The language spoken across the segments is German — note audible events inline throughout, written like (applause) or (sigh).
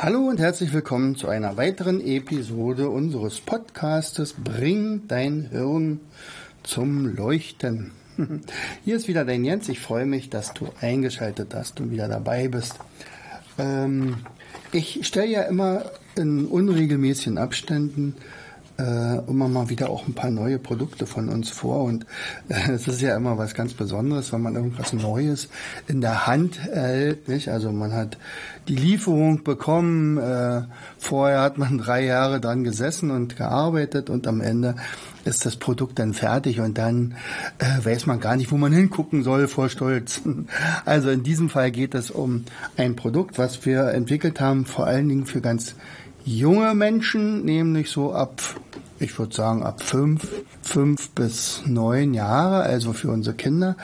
Hallo und herzlich willkommen zu einer weiteren Episode unseres Podcastes Bring dein Hirn zum Leuchten. (laughs) Hier ist wieder dein Jens. Ich freue mich, dass du eingeschaltet hast und wieder dabei bist. Ähm, ich stelle ja immer in unregelmäßigen Abständen äh, immer mal wieder auch ein paar neue Produkte von uns vor. Und äh, es ist ja immer was ganz Besonderes, wenn man irgendwas Neues in der Hand hält. Nicht? Also man hat die Lieferung bekommen, äh, vorher hat man drei Jahre dran gesessen und gearbeitet und am Ende ist das Produkt dann fertig und dann äh, weiß man gar nicht, wo man hingucken soll vor Stolz. (laughs) Also in diesem Fall geht es um ein Produkt, was wir entwickelt haben, vor allen Dingen für ganz junge Menschen, nämlich so ab, ich würde sagen, ab fünf, fünf bis neun Jahre, also für unsere Kinder.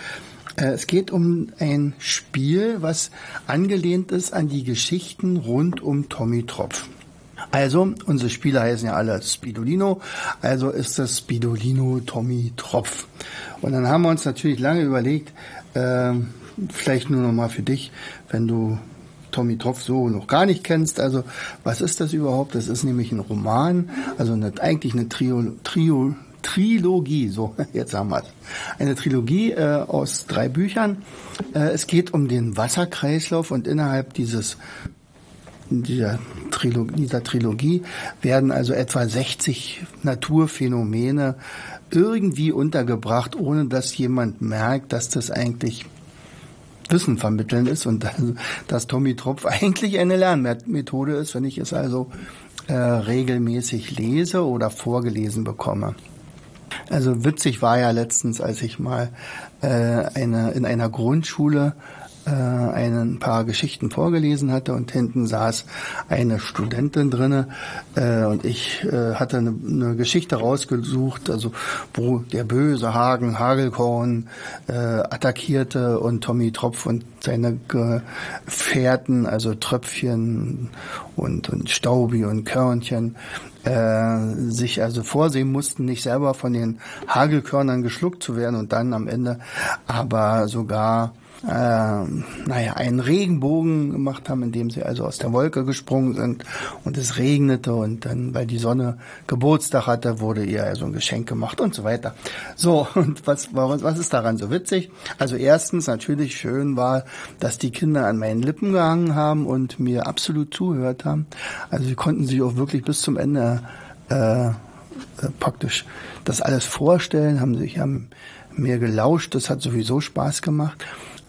Äh, es geht um ein Spiel, was angelehnt ist an die Geschichten rund um Tommy Tropf. Also, unsere Spieler heißen ja alle Spidolino, also ist das Spidolino Tommy Tropf. Und dann haben wir uns natürlich lange überlegt, äh, vielleicht nur noch mal für dich, wenn du Tommy Tropf so noch gar nicht kennst. Also was ist das überhaupt? Das ist nämlich ein Roman, also eine, eigentlich eine Trio, Trio, Trilogie, so (laughs) jetzt haben wir es. Eine Trilogie äh, aus drei Büchern. Äh, es geht um den Wasserkreislauf und innerhalb dieses dieser Trilogie, dieser Trilogie werden also etwa 60 Naturphänomene irgendwie untergebracht, ohne dass jemand merkt, dass das eigentlich Wissen vermitteln ist und dass Tommy Tropf (laughs) eigentlich eine Lernmethode ist, wenn ich es also äh, regelmäßig lese oder vorgelesen bekomme. Also witzig war ja letztens, als ich mal äh, eine, in einer Grundschule äh, ein paar Geschichten vorgelesen hatte und hinten saß eine Studentin drinne äh, und ich äh, hatte eine, eine Geschichte rausgesucht, also wo der böse Hagen Hagelkorn äh, attackierte und Tommy Tropf und seine Gefährten, also Tröpfchen und, und Staubi und Körnchen, äh, sich also vorsehen mussten, nicht selber von den Hagelkörnern geschluckt zu werden und dann am Ende aber sogar äh, naja, einen Regenbogen gemacht haben, indem sie also aus der Wolke gesprungen sind und es regnete und dann, weil die Sonne Geburtstag hatte, wurde ihr also ein Geschenk gemacht und so weiter. So, und was, was ist daran so witzig? Also erstens natürlich schön war, dass die Kinder an meinen Lippen gehangen haben und mir absolut zugehört haben. Also sie konnten sich auch wirklich bis zum Ende äh, praktisch das alles vorstellen, haben sich haben mir gelauscht, das hat sowieso Spaß gemacht.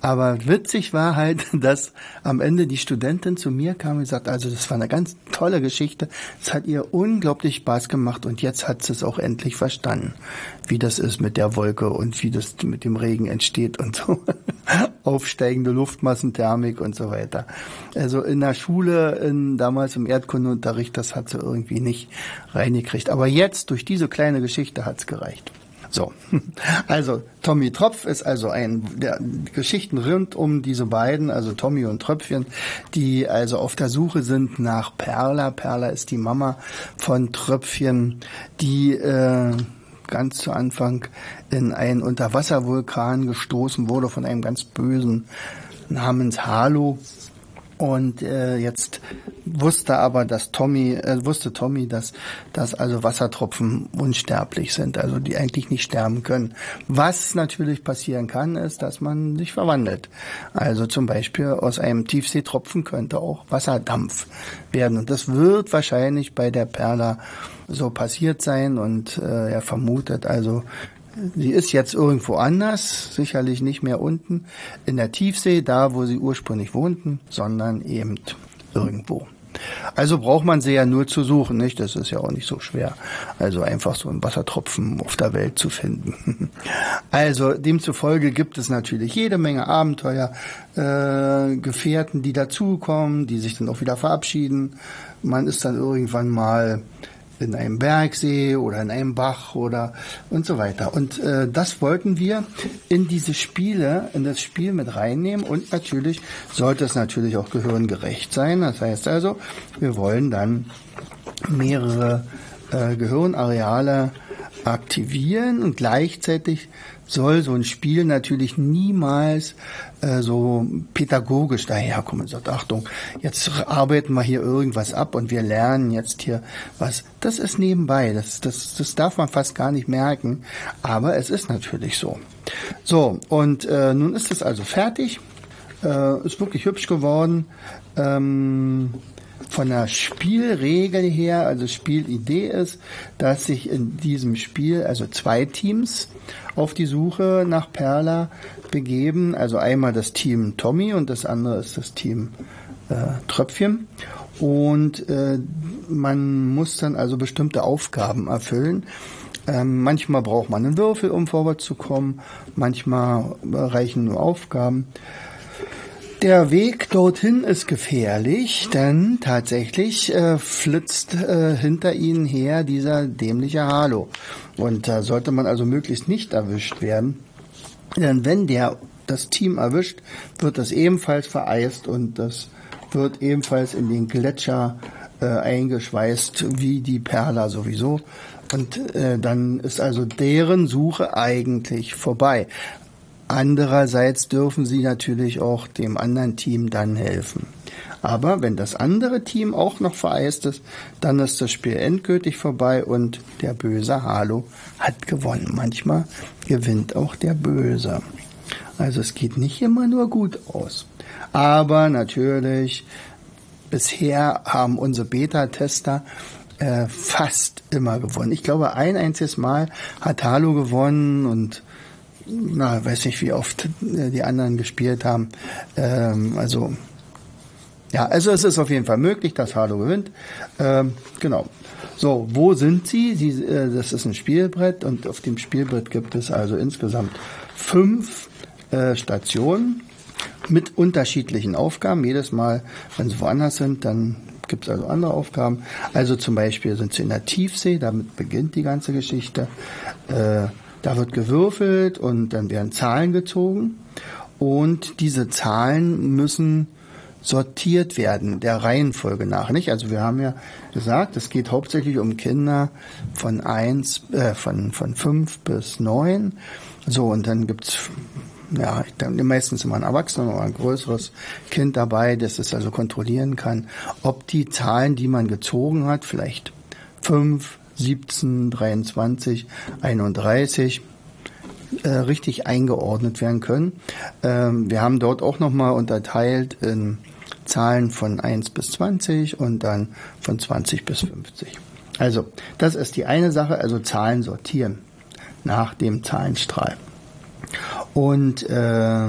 Aber witzig war halt, (laughs) dass am Ende die Studentin zu mir kam und gesagt, also das war eine ganz tolle Geschichte. Es hat ihr unglaublich Spaß gemacht und jetzt hat sie es auch endlich verstanden, wie das ist mit der Wolke und wie das mit dem Regen entsteht und so. (laughs) Aufsteigende Luftmassenthermik und so weiter. Also in der Schule, in, damals im Erdkundeunterricht, das hat sie irgendwie nicht reingekriegt. Aber jetzt, durch diese kleine Geschichte, hat's gereicht. So, (laughs) also Tommy Tropf ist also ein der Geschichten rund um diese beiden, also Tommy und Tröpfchen, die also auf der Suche sind nach Perla. Perla ist die Mama von Tröpfchen, die äh, ganz zu Anfang in einen Unterwasservulkan gestoßen wurde von einem ganz bösen namens Halo und äh, jetzt wusste aber, dass Tommy, äh, wusste Tommy, dass, dass also Wassertropfen unsterblich sind, also die eigentlich nicht sterben können. Was natürlich passieren kann, ist, dass man sich verwandelt. Also zum Beispiel aus einem Tiefseetropfen könnte auch Wasserdampf werden. Und das wird wahrscheinlich bei der Perla so passiert sein. Und äh, er vermutet also, Sie ist jetzt irgendwo anders, sicherlich nicht mehr unten in der Tiefsee, da wo sie ursprünglich wohnten, sondern eben irgendwo. Also braucht man sie ja nur zu suchen, nicht? Das ist ja auch nicht so schwer. Also einfach so einen Wassertropfen auf der Welt zu finden. (laughs) Also demzufolge gibt es natürlich jede Menge Abenteuer, äh, Gefährten, die dazukommen, die sich dann auch wieder verabschieden. Man ist dann irgendwann mal in einem Bergsee oder in einem Bach oder und so weiter. Und äh, das wollten wir in diese Spiele, in das Spiel mit reinnehmen und natürlich sollte es natürlich auch gehirngerecht sein. Das heißt also, wir wollen dann mehrere äh, Gehirnareale aktivieren und gleichzeitig soll so ein Spiel natürlich niemals äh, so pädagogisch daherkommen sagt, Achtung, jetzt arbeiten wir hier irgendwas ab und wir lernen jetzt hier was. Das ist nebenbei, das, das, das darf man fast gar nicht merken, aber es ist natürlich so. So, und äh, nun ist es also fertig, äh, ist wirklich hübsch geworden. Ähm, von der Spielregel her, also Spielidee ist, dass sich in diesem Spiel also zwei Teams auf die Suche nach Perla begeben. Also einmal das Team Tommy und das andere ist das Team äh, Tröpfchen. Und äh, man muss dann also bestimmte Aufgaben erfüllen. Ähm, manchmal braucht man einen Würfel, um vorwärts zu kommen. Manchmal reichen nur Aufgaben. Der Weg dorthin ist gefährlich, denn tatsächlich äh, flitzt äh, hinter ihnen her dieser dämliche Halo. Und da sollte man also möglichst nicht erwischt werden. Denn wenn der das Team erwischt, wird das ebenfalls vereist und das wird ebenfalls in den Gletscher äh, eingeschweißt, wie die Perla sowieso. Und äh, dann ist also deren Suche eigentlich vorbei. Andererseits dürfen sie natürlich auch dem anderen Team dann helfen. Aber wenn das andere Team auch noch vereist ist, dann ist das Spiel endgültig vorbei und der böse Halo hat gewonnen. Manchmal gewinnt auch der Böse. Also es geht nicht immer nur gut aus. Aber natürlich, bisher haben unsere Beta-Tester äh, fast immer gewonnen. Ich glaube, ein einziges Mal hat Halo gewonnen und na, weiß nicht, wie oft äh, die anderen gespielt haben. Ähm, also, ja, also es ist auf jeden Fall möglich, dass Halo gewinnt. Ähm, genau. So, wo sind sie? sie äh, das ist ein Spielbrett und auf dem Spielbrett gibt es also insgesamt fünf äh, Stationen mit unterschiedlichen Aufgaben. Jedes Mal, wenn sie woanders sind, dann gibt es also andere Aufgaben. Also zum Beispiel sind sie in der Tiefsee, damit beginnt die ganze Geschichte. Äh, da wird gewürfelt und dann werden Zahlen gezogen und diese Zahlen müssen sortiert werden, der Reihenfolge nach, nicht? Also wir haben ja gesagt, es geht hauptsächlich um Kinder von eins, äh, von, von fünf bis neun. So, und dann gibt's ja, meistens immer ein Erwachsener oder ein größeres Kind dabei, das es also kontrollieren kann, ob die Zahlen, die man gezogen hat, vielleicht fünf, 17, 23, 31 äh, richtig eingeordnet werden können. Ähm, wir haben dort auch nochmal unterteilt in Zahlen von 1 bis 20 und dann von 20 bis 50. Also, das ist die eine Sache, also Zahlen sortieren nach dem Zahlenstrahl. Und äh,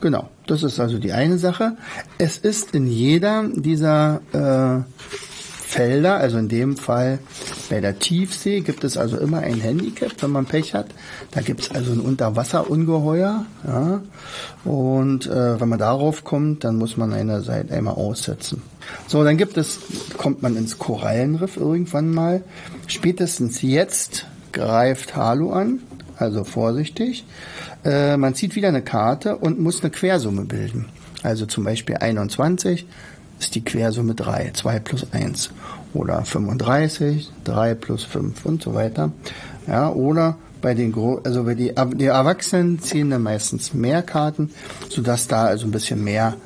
genau, das ist also die eine Sache. Es ist in jeder dieser äh, Felder, also in dem Fall bei der Tiefsee gibt es also immer ein Handicap, wenn man Pech hat. Da gibt es also ein Unterwasserungeheuer. Ja, und äh, wenn man darauf kommt, dann muss man eine Seite einmal aussetzen. So, dann gibt es, kommt man ins Korallenriff irgendwann mal. Spätestens jetzt greift Halu an, also vorsichtig. Äh, man zieht wieder eine Karte und muss eine Quersumme bilden. Also zum Beispiel 21 ist die Quersumme 3, 2 plus 1. Oder 35, 3 plus 5 und so weiter. Ja, oder bei den Gro also bei die, die Erwachsenen ziehen dann meistens mehr Karten, sodass da also ein bisschen mehr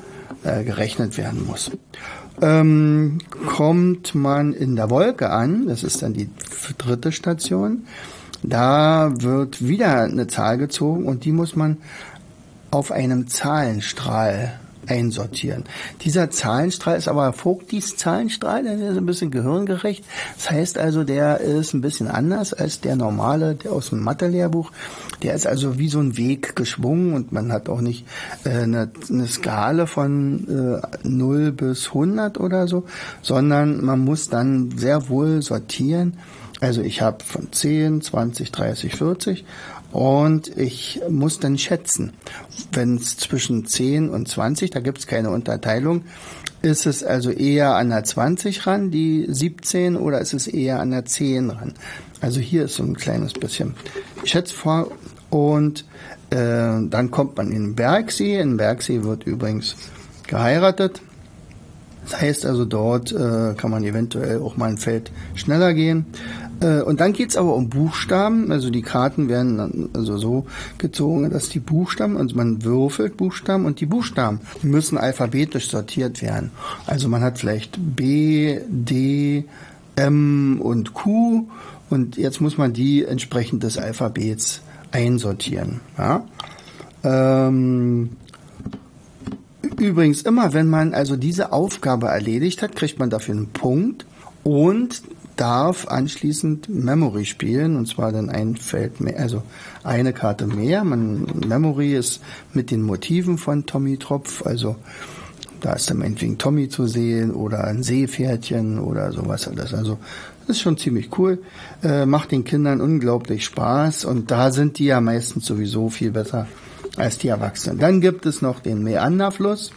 äh, gerechnet werden muss. Ähm, kommt man in der Wolke an, das ist dann die dritte Station, da wird wieder eine Zahl gezogen und die muss man auf einem Zahlenstrahl einsortieren. Dieser Zahlenstrahl ist aber Vogtis Zahlenstrahl, der ist ein bisschen gehirngerecht. Das heißt also, der ist ein bisschen anders als der normale, der aus dem Mathe-Lehrbuch. Der ist also wie so ein Weg geschwungen und man hat auch nicht äh, eine, eine Skala von äh, 0 bis 100 oder so, sondern man muss dann sehr wohl sortieren. Also ich habe von 10, 20, 30, 40 und ich muss dann schätzen, wenn es zwischen 10 und 20, da gibt es keine Unterteilung, ist es also eher an der 20 ran, die 17, oder ist es eher an der 10 ran? Also hier ist so ein kleines bisschen Schätzvor und äh, dann kommt man in Bergsee. In Bergsee wird übrigens geheiratet. Das heißt also, dort äh, kann man eventuell auch mal ein Feld schneller gehen. Äh, und dann geht's aber um Buchstaben. Also die Karten werden dann also so gezogen, dass die Buchstaben, also man würfelt Buchstaben und die Buchstaben müssen alphabetisch sortiert werden. Also man hat vielleicht B, D, M und Q und jetzt muss man die entsprechend des Alphabets einsortieren. Ja? Ähm, übrigens immer, wenn man also diese Aufgabe erledigt hat, kriegt man dafür einen Punkt und darf anschließend Memory spielen und zwar dann ein Feld mehr, also eine Karte mehr. Man, Memory ist mit den Motiven von Tommy Tropf, also da ist dann meinetwegen Tommy zu sehen oder ein Seepferdchen oder sowas alles. Also das ist schon ziemlich cool, äh, macht den Kindern unglaublich Spaß und da sind die ja meistens sowieso viel besser als die Erwachsenen. Dann gibt es noch den Meanderfluss.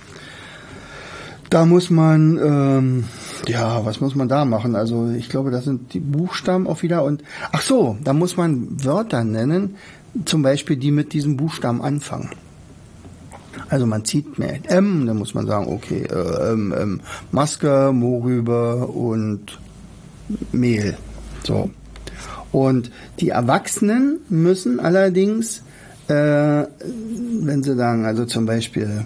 Da muss man, ähm, ja, was muss man da machen? Also ich glaube, das sind die Buchstaben auch wieder und ach so, da muss man Wörter nennen, zum Beispiel die mit diesem Buchstaben anfangen. Also man zieht mehr M, dann muss man sagen, okay, äh, ähm, ähm, Maske, Mohrrübe und Mehl. So. Und die Erwachsenen müssen allerdings, äh, wenn sie sagen, also zum Beispiel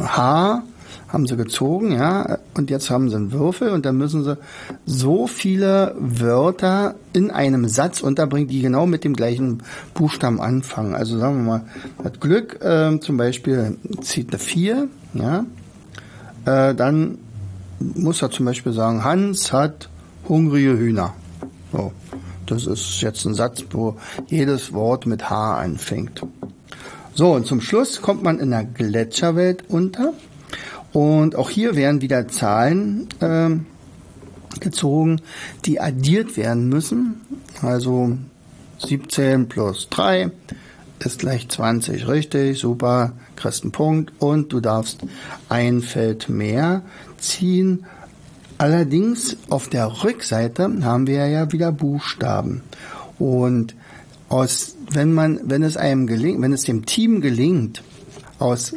Haar haben sie gezogen, ja, und jetzt haben sie einen Würfel und dann müssen sie so viele Wörter in einem Satz unterbringen, die genau mit dem gleichen Buchstaben anfangen. Also sagen wir mal, hat Glück, äh, zum Beispiel zieht eine 4, ja, äh, dann muss er zum Beispiel sagen, Hans hat hungrige Hühner. So. Das ist jetzt ein Satz, wo jedes Wort mit H anfängt. So, und zum Schluss kommt man in der Gletscherwelt unter. Und auch hier werden wieder Zahlen äh, gezogen, die addiert werden müssen. Also 17 plus 3 ist gleich 20. Richtig, super, kriegst einen Punkt. Und du darfst ein Feld mehr ziehen. Allerdings auf der Rückseite haben wir ja wieder Buchstaben. Und aus, wenn man, wenn es einem gelingt, wenn es dem Team gelingt, aus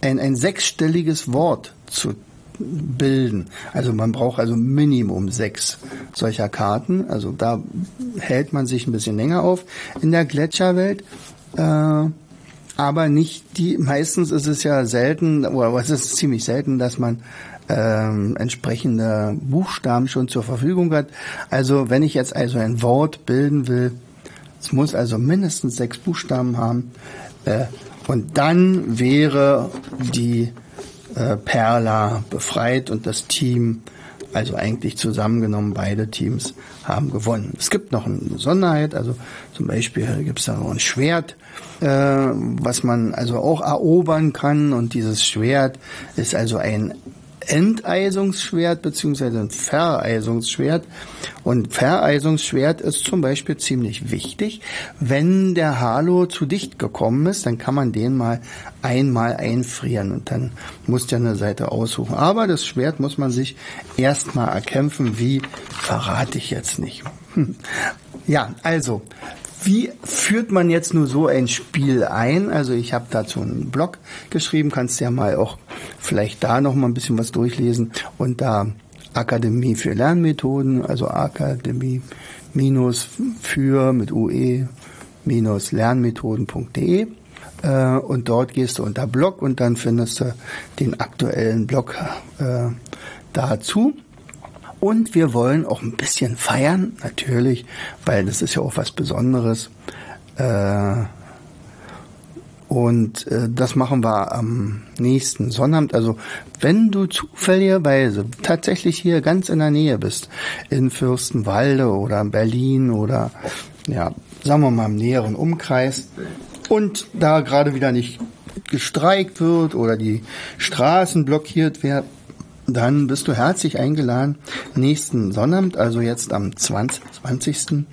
ein, ein sechsstelliges Wort zu bilden. Also man braucht also Minimum sechs solcher Karten. Also da hält man sich ein bisschen länger auf in der Gletscherwelt. Äh, aber nicht die, meistens ist es ja selten, oder es ist ziemlich selten, dass man ähm, entsprechende Buchstaben schon zur Verfügung hat. Also wenn ich jetzt also ein Wort bilden will, es muss also mindestens sechs Buchstaben haben. Äh, und dann wäre die äh, Perla befreit und das Team, also eigentlich zusammengenommen, beide Teams haben gewonnen. Es gibt noch eine Besonderheit, also zum Beispiel gibt es da noch ein Schwert, äh, was man also auch erobern kann und dieses Schwert ist also ein Enteisungsschwert beziehungsweise ein Vereisungsschwert. Und Vereisungsschwert ist zum Beispiel ziemlich wichtig. Wenn der Halo zu dicht gekommen ist, dann kann man den mal einmal einfrieren und dann muss der eine Seite aussuchen. Aber das Schwert muss man sich erstmal erkämpfen. Wie verrate ich jetzt nicht. (laughs) Ja, also wie führt man jetzt nur so ein Spiel ein? Also ich habe dazu einen Blog geschrieben, kannst ja mal auch vielleicht da noch mal ein bisschen was durchlesen und da Akademie für Lernmethoden, also Akademie minus für mit UE minus lernmethoden.de äh, und dort gehst du unter Blog und dann findest du den aktuellen Blog äh, dazu. Und wir wollen auch ein bisschen feiern, natürlich, weil das ist ja auch was Besonderes. Äh, Und äh, das machen wir am nächsten Sonnabend. Also wenn du zufälligerweise tatsächlich hier ganz in der Nähe bist, in Fürstenwalde oder in Berlin oder ja, sagen wir mal im näheren Umkreis und da gerade wieder nicht gestreikt wird oder die Straßen blockiert werden, dann bist du herzlich eingeladen, nächsten Sonnabend, also jetzt am 20. 20.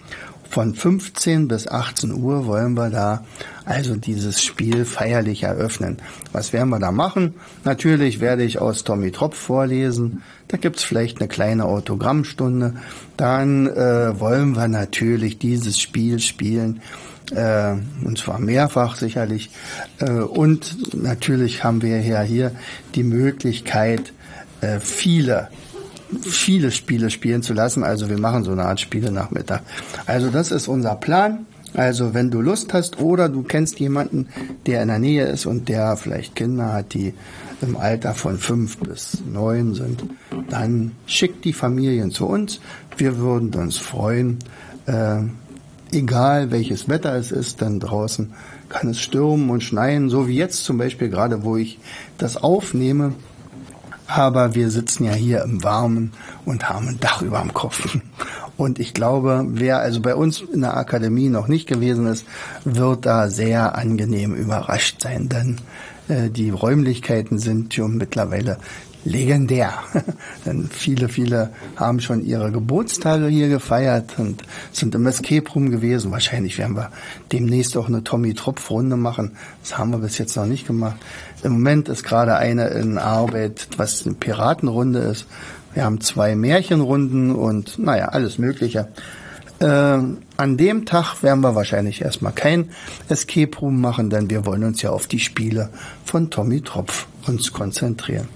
von 15 bis 18 Uhr wollen wir da also dieses Spiel feierlich eröffnen. Was werden wir da machen? Natürlich werde ich aus Tommy Tropf vorlesen. Da gibt's vielleicht eine kleine Autogrammstunde. Dann äh, wollen wir natürlich dieses Spiel spielen. Äh, und zwar mehrfach sicherlich. Äh, und natürlich haben wir ja hier die Möglichkeit, äh, viele viele Spiele spielen zu lassen. Also wir machen so eine Art Spiele-Nachmittag. Also das ist unser Plan. Also wenn du Lust hast oder du kennst jemanden, der in der Nähe ist und der vielleicht Kinder hat, die im Alter von fünf bis neun sind, dann schick die Familien zu uns. Wir würden uns freuen. Äh, egal welches Wetter es ist, dann draußen kann es stürmen und schneien, so wie jetzt zum Beispiel gerade, wo ich das aufnehme. Aber wir sitzen ja hier im Warmen und haben ein Dach über dem Kopf. Und ich glaube, wer also bei uns in der Akademie noch nicht gewesen ist, wird da sehr angenehm überrascht sein, denn äh, die Räumlichkeiten sind schon mittlerweile legendär. (laughs) Denn viele, viele haben schon ihre Geburtstage hier gefeiert und sind im Escape Room gewesen. Wahrscheinlich werden wir demnächst auch eine Tommy Tropf Runde machen. Das haben wir bis jetzt noch nicht gemacht. Im Moment ist gerade eine in Arbeit, was eine Piratenrunde ist. Wir haben zwei Märchenrunden und naja, alles Mögliche. Äh, an dem Tag werden wir wahrscheinlich erstmal kein Escape Room machen, denn wir wollen uns ja auf die Spiele von Tommy Tropf uns konzentrieren.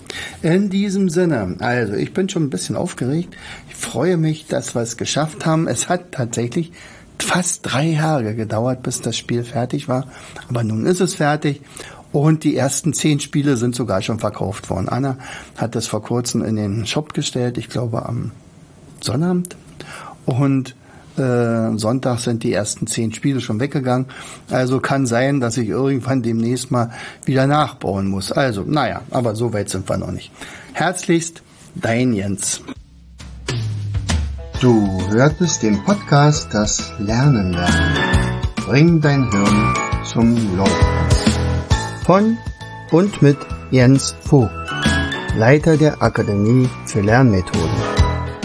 In diesem Sinne, also ich bin schon ein bisschen aufgeregt. Ich freue mich, dass wir es geschafft haben. Es hat tatsächlich fast drei Jahre gedauert, bis das Spiel fertig war. Aber nun ist es fertig. Und die ersten zehn Spiele sind sogar schon verkauft worden. Anna hat das vor kurzem in den Shop gestellt, ich glaube am Sonnabend. Und äh, Sonntag sind die ersten zehn Spiele schon weggegangen. Also kann sein, dass ich irgendwann demnächst mal wieder nachbauen muss. Also, naja, aber so weit sind wir noch nicht. Herzlichst, dein Jens. Du hörtest den Podcast Das Lernen lernen. Bring dein Hirn zum Leuchten. Von und mit Jens Vogt, Leiter der Akademie für Lernmethoden.